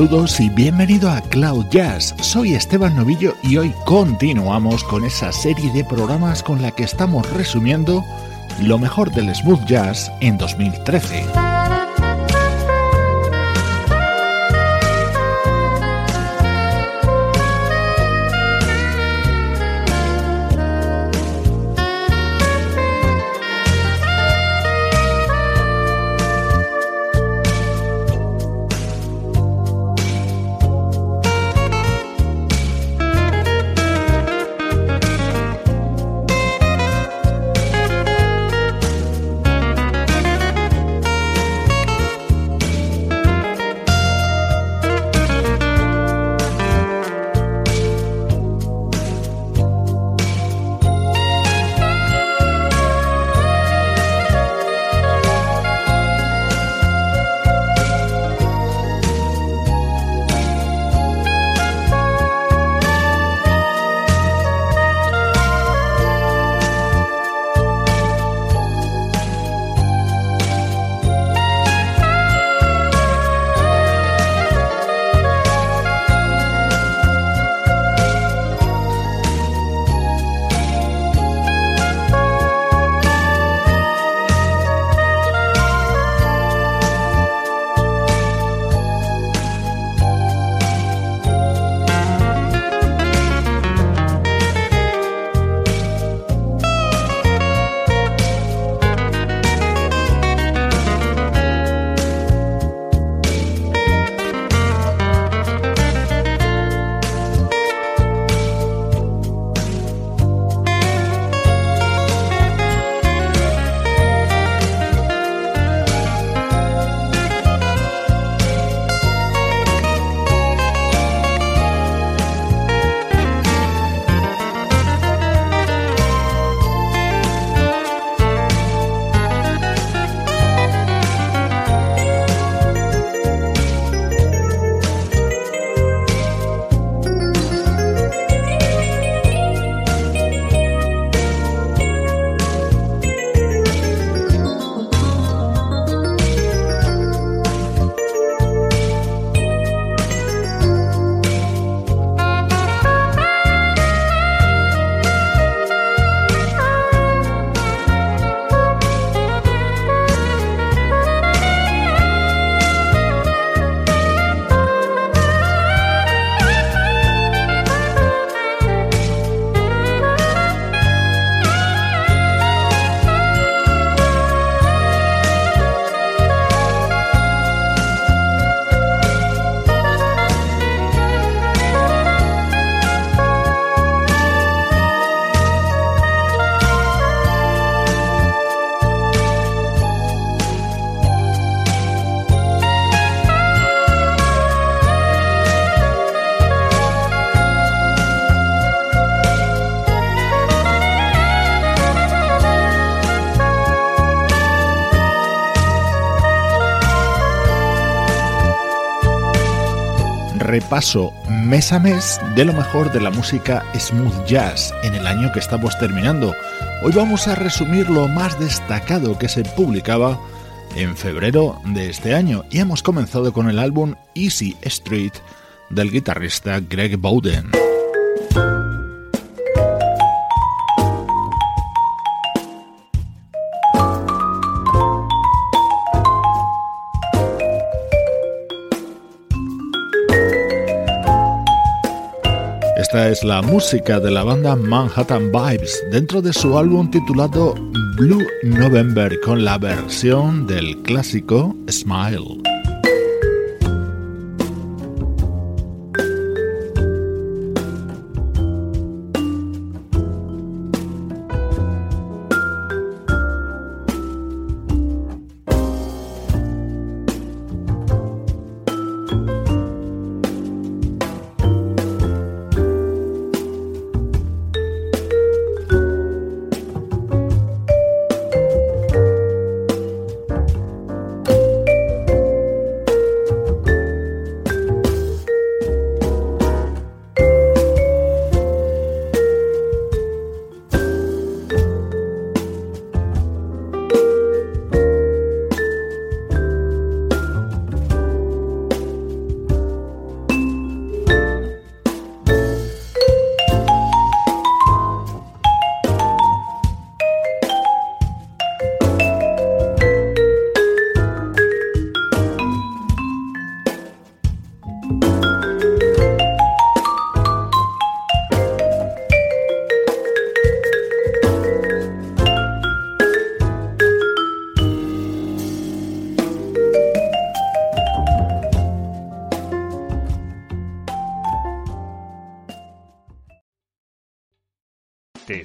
Saludos y bienvenido a Cloud Jazz. Soy Esteban Novillo y hoy continuamos con esa serie de programas con la que estamos resumiendo lo mejor del smooth jazz en 2013. Repaso mes a mes de lo mejor de la música smooth jazz en el año que estamos terminando. Hoy vamos a resumir lo más destacado que se publicaba en febrero de este año y hemos comenzado con el álbum Easy Street del guitarrista Greg Bowden. Esta es la música de la banda Manhattan Vibes dentro de su álbum titulado Blue November con la versión del clásico Smile.